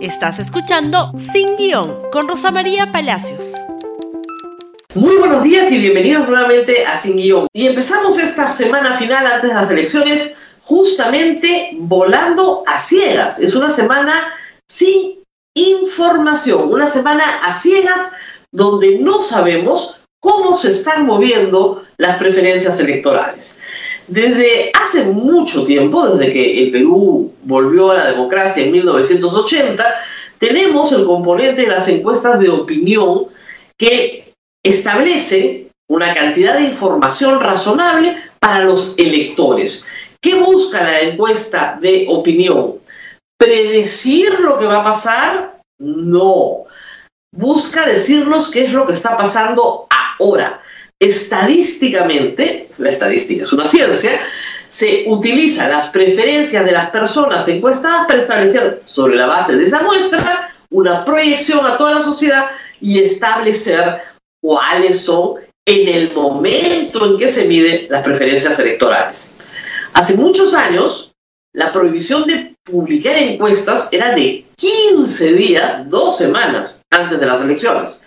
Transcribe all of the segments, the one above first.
Estás escuchando Sin Guión con Rosa María Palacios. Muy buenos días y bienvenidos nuevamente a Sin Guión. Y empezamos esta semana final antes de las elecciones justamente volando a ciegas. Es una semana sin información, una semana a ciegas donde no sabemos cómo se están moviendo las preferencias electorales. Desde hace mucho tiempo, desde que el Perú volvió a la democracia en 1980, tenemos el componente de las encuestas de opinión que establecen una cantidad de información razonable para los electores. ¿Qué busca la encuesta de opinión? ¿Predecir lo que va a pasar? No. Busca decirnos qué es lo que está pasando ahora estadísticamente, la estadística es una ciencia, se utilizan las preferencias de las personas encuestadas para establecer sobre la base de esa muestra una proyección a toda la sociedad y establecer cuáles son en el momento en que se miden las preferencias electorales. Hace muchos años, la prohibición de publicar encuestas era de 15 días, dos semanas antes de las elecciones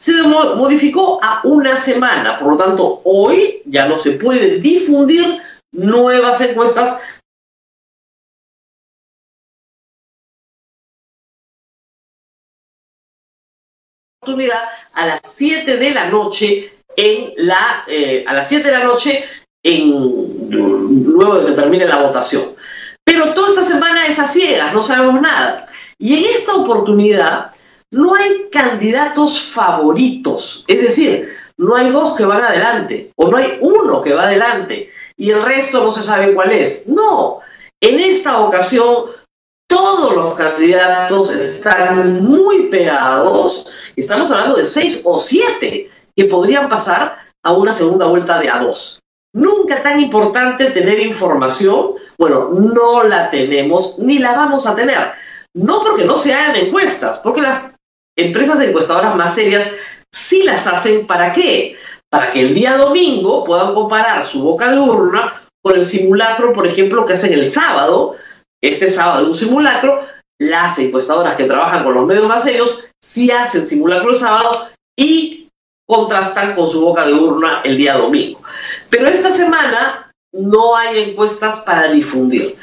se modificó a una semana. Por lo tanto, hoy ya no se puede difundir nuevas encuestas oportunidad a las 7 de la noche en la eh, a las 7 de la noche en luego de que termine la votación. Pero toda esta semana es ciegas, no sabemos nada. Y en esta oportunidad no hay candidatos favoritos, es decir, no hay dos que van adelante o no hay uno que va adelante y el resto no se sabe cuál es. No, en esta ocasión todos los candidatos están muy pegados, estamos hablando de seis o siete que podrían pasar a una segunda vuelta de a dos. Nunca tan importante tener información, bueno, no la tenemos ni la vamos a tener. No porque no se hagan encuestas, porque las empresas encuestadoras más serias sí las hacen para qué? Para que el día domingo puedan comparar su boca de urna con el simulacro, por ejemplo, que hacen el sábado, este sábado un simulacro, las encuestadoras que trabajan con los medios más serios sí hacen simulacro el sábado y contrastan con su boca de urna el día domingo. Pero esta semana no hay encuestas para difundir.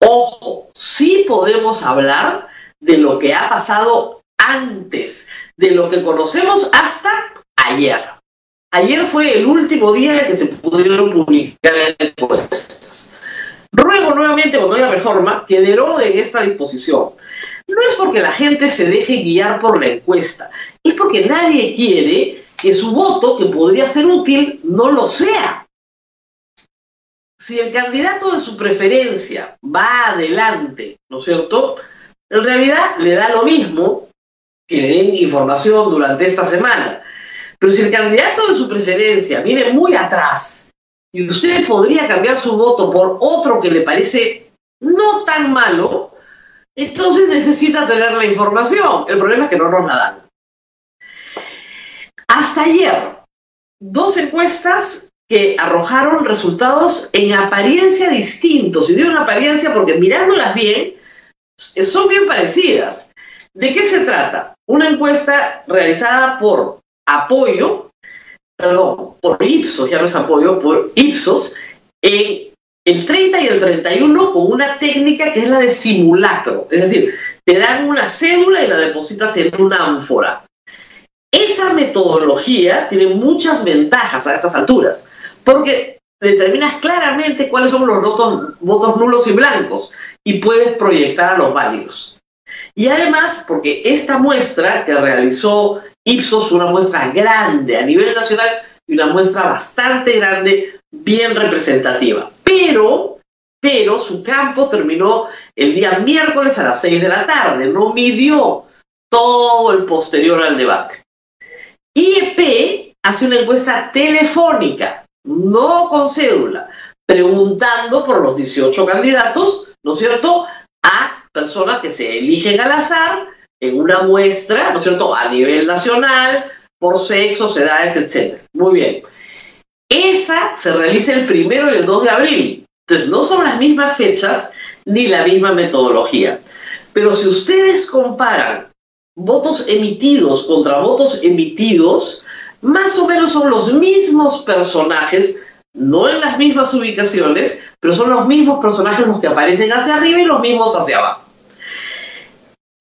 Ojo, sí podemos hablar de lo que ha pasado antes de lo que conocemos hasta ayer. Ayer fue el último día que se pudieron publicar encuestas. Ruego nuevamente cuando haya reforma que deroguen esta disposición. No es porque la gente se deje guiar por la encuesta, es porque nadie quiere que su voto, que podría ser útil, no lo sea. Si el candidato de su preferencia va adelante, ¿no es cierto? En realidad le da lo mismo que le den información durante esta semana. Pero si el candidato de su preferencia viene muy atrás y usted podría cambiar su voto por otro que le parece no tan malo, entonces necesita tener la información. El problema es que no nos la dan. Hasta ayer, dos encuestas que arrojaron resultados en apariencia distintos. Y digo en apariencia porque mirándolas bien, son bien parecidas. ¿De qué se trata? Una encuesta realizada por apoyo, perdón, por Ipsos, ya no es apoyo, por Ipsos, en el 30 y el 31 con una técnica que es la de simulacro. Es decir, te dan una cédula y la depositas en una ánfora. Esa metodología tiene muchas ventajas a estas alturas, porque determinas claramente cuáles son los votos, nulos y blancos y puedes proyectar a los válidos. Y además, porque esta muestra que realizó Ipsos, una muestra grande a nivel nacional y una muestra bastante grande, bien representativa. Pero, pero su campo terminó el día miércoles a las 6 de la tarde, no midió todo el posterior al debate. IEP hace una encuesta telefónica, no con cédula, preguntando por los 18 candidatos, ¿no es cierto?, a personas que se eligen al azar en una muestra, ¿no es cierto?, a nivel nacional, por sexos, edades, etc. Muy bien. Esa se realiza el primero y el 2 de abril. Entonces, no son las mismas fechas ni la misma metodología. Pero si ustedes comparan votos emitidos contra votos emitidos, más o menos son los mismos personajes, no en las mismas ubicaciones, pero son los mismos personajes los que aparecen hacia arriba y los mismos hacia abajo.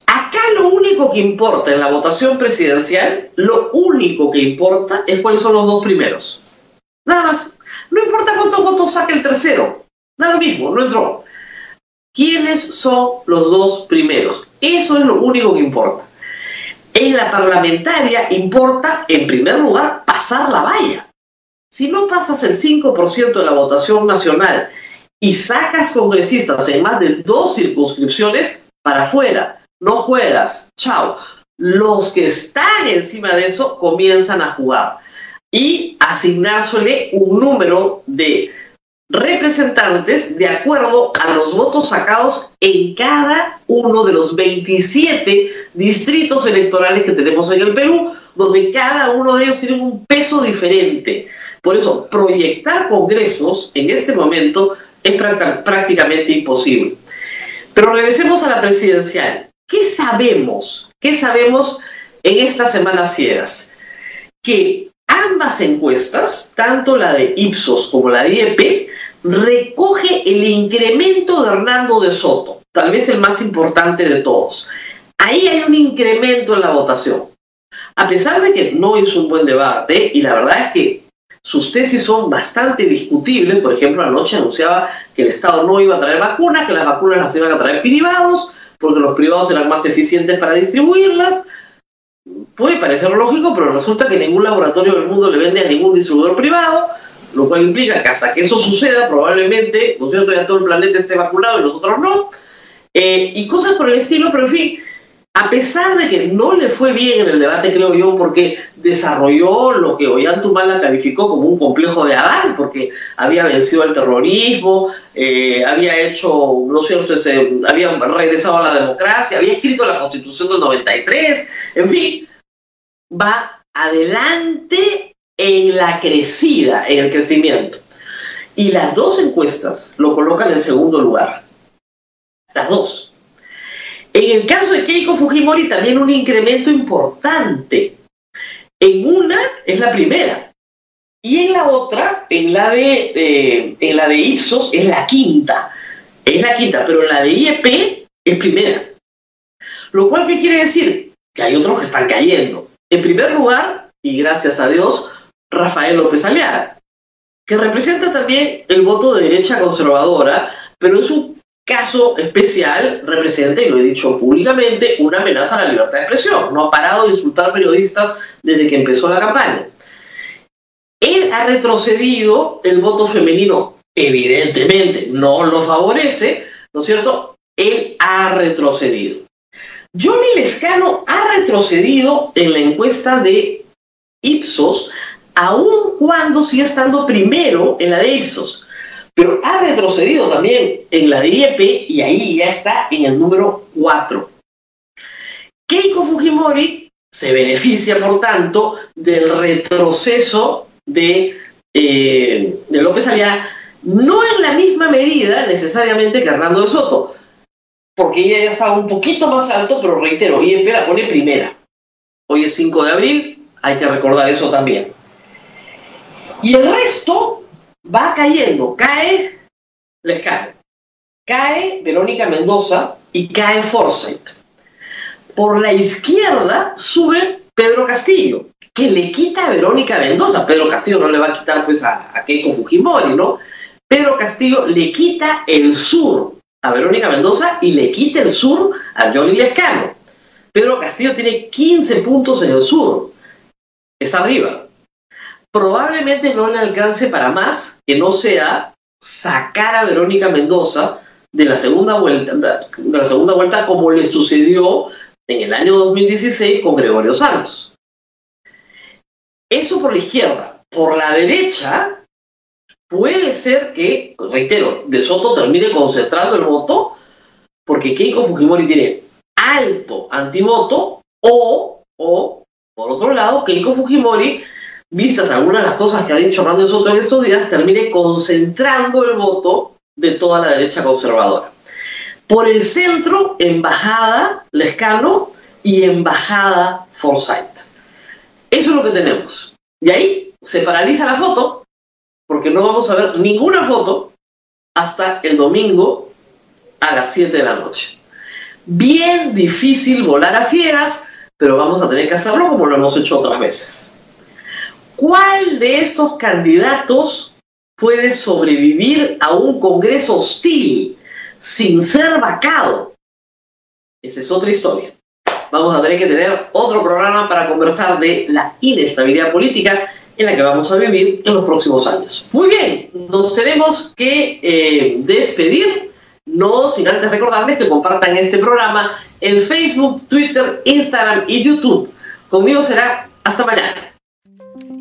Acá lo único que importa en la votación presidencial, lo único que importa es cuáles son los dos primeros. Nada más. No importa cuántos votos saque el tercero. Nada lo mismo, no entró. ¿Quiénes son los dos primeros? Eso es lo único que importa. En la parlamentaria importa, en primer lugar, pasar la valla. Si no pasas el 5% de la votación nacional y sacas congresistas en más de dos circunscripciones, para afuera, no juegas, chao. Los que están encima de eso comienzan a jugar y asignársele un número de representantes de acuerdo a los votos sacados en cada uno de los 27 distritos electorales que tenemos en el Perú, donde cada uno de ellos tiene un peso diferente. Por eso, proyectar congresos en este momento es prácticamente imposible. Pero regresemos a la presidencial. ¿Qué sabemos? ¿Qué sabemos en estas semanas ciegas? Que ambas encuestas, tanto la de Ipsos como la de IEP, recoge el incremento de Hernando de Soto, tal vez el más importante de todos. Ahí hay un incremento en la votación. A pesar de que no es un buen debate, y la verdad es que sus tesis son bastante discutibles, por ejemplo, anoche anunciaba que el Estado no iba a traer vacunas, que las vacunas las iban a traer privados, porque los privados eran más eficientes para distribuirlas. Puede parecer lógico, pero resulta que ningún laboratorio del mundo le vende a ningún distribuidor privado, lo cual implica que hasta que eso suceda, probablemente, ¿no cierto?, ya todo el planeta esté vacunado y nosotros no, eh, y cosas por el estilo, pero en fin, a pesar de que no le fue bien en el debate, creo yo, porque desarrolló lo que Ollantumala calificó como un complejo de Adán, porque había vencido el terrorismo, eh, había hecho, ¿no cierto?, este, había regresado a la democracia, había escrito la Constitución del 93, en fin, va adelante en la crecida, en el crecimiento. Y las dos encuestas lo colocan en segundo lugar. Las dos. En el caso de Keiko Fujimori también un incremento importante. En una es la primera. Y en la otra, en la de, en la de Ipsos, es la quinta. Es la quinta, pero la de IEP es primera. Lo cual, ¿qué quiere decir? Que hay otros que están cayendo. En primer lugar, y gracias a Dios, Rafael López Aliaga, que representa también el voto de derecha conservadora, pero es un caso especial, representa, y lo he dicho públicamente, una amenaza a la libertad de expresión. No ha parado de insultar periodistas desde que empezó la campaña. Él ha retrocedido el voto femenino, evidentemente no lo favorece, ¿no es cierto? Él ha retrocedido. Johnny Lescano ha retrocedido en la encuesta de Ipsos aun cuando sigue estando primero en la de Ipsos. Pero ha retrocedido también en la de IEP y ahí ya está en el número 4. Keiko Fujimori se beneficia, por tanto, del retroceso de, eh, de López Aliaga, no en la misma medida necesariamente que Hernando de Soto, porque ella ya estaba un poquito más alto, pero reitero, IEP la pone primera. Hoy es 5 de abril, hay que recordar eso también. Y el resto va cayendo, cae Lescano, cae Verónica Mendoza y cae Forsyth. Por la izquierda sube Pedro Castillo, que le quita a Verónica Mendoza. Pedro Castillo no le va a quitar pues a, a Keiko Fujimori, ¿no? Pedro Castillo le quita el sur a Verónica Mendoza y le quita el sur a Johnny Lescano. Pedro Castillo tiene 15 puntos en el sur. Es arriba probablemente no le alcance para más que no sea sacar a Verónica Mendoza de la segunda vuelta, de la segunda vuelta como le sucedió en el año 2016 con Gregorio Santos. Eso por la izquierda. Por la derecha, puede ser que, reitero, De Soto termine concentrando el voto porque Keiko Fujimori tiene alto antivoto o, o, por otro lado, Keiko Fujimori vistas algunas de las cosas que ha dicho Hernando Soto en estos días, termine concentrando el voto de toda la derecha conservadora. Por el centro, Embajada Lescano y Embajada Forsyth. Eso es lo que tenemos. Y ahí se paraliza la foto, porque no vamos a ver ninguna foto hasta el domingo a las 7 de la noche. Bien difícil volar a ciegas, pero vamos a tener que hacerlo como lo hemos hecho otras veces. ¿Cuál de estos candidatos puede sobrevivir a un Congreso hostil sin ser vacado? Esa es otra historia. Vamos a tener que tener otro programa para conversar de la inestabilidad política en la que vamos a vivir en los próximos años. Muy bien, nos tenemos que eh, despedir, no sin antes recordarles que compartan este programa en Facebook, Twitter, Instagram y YouTube. Conmigo será hasta mañana.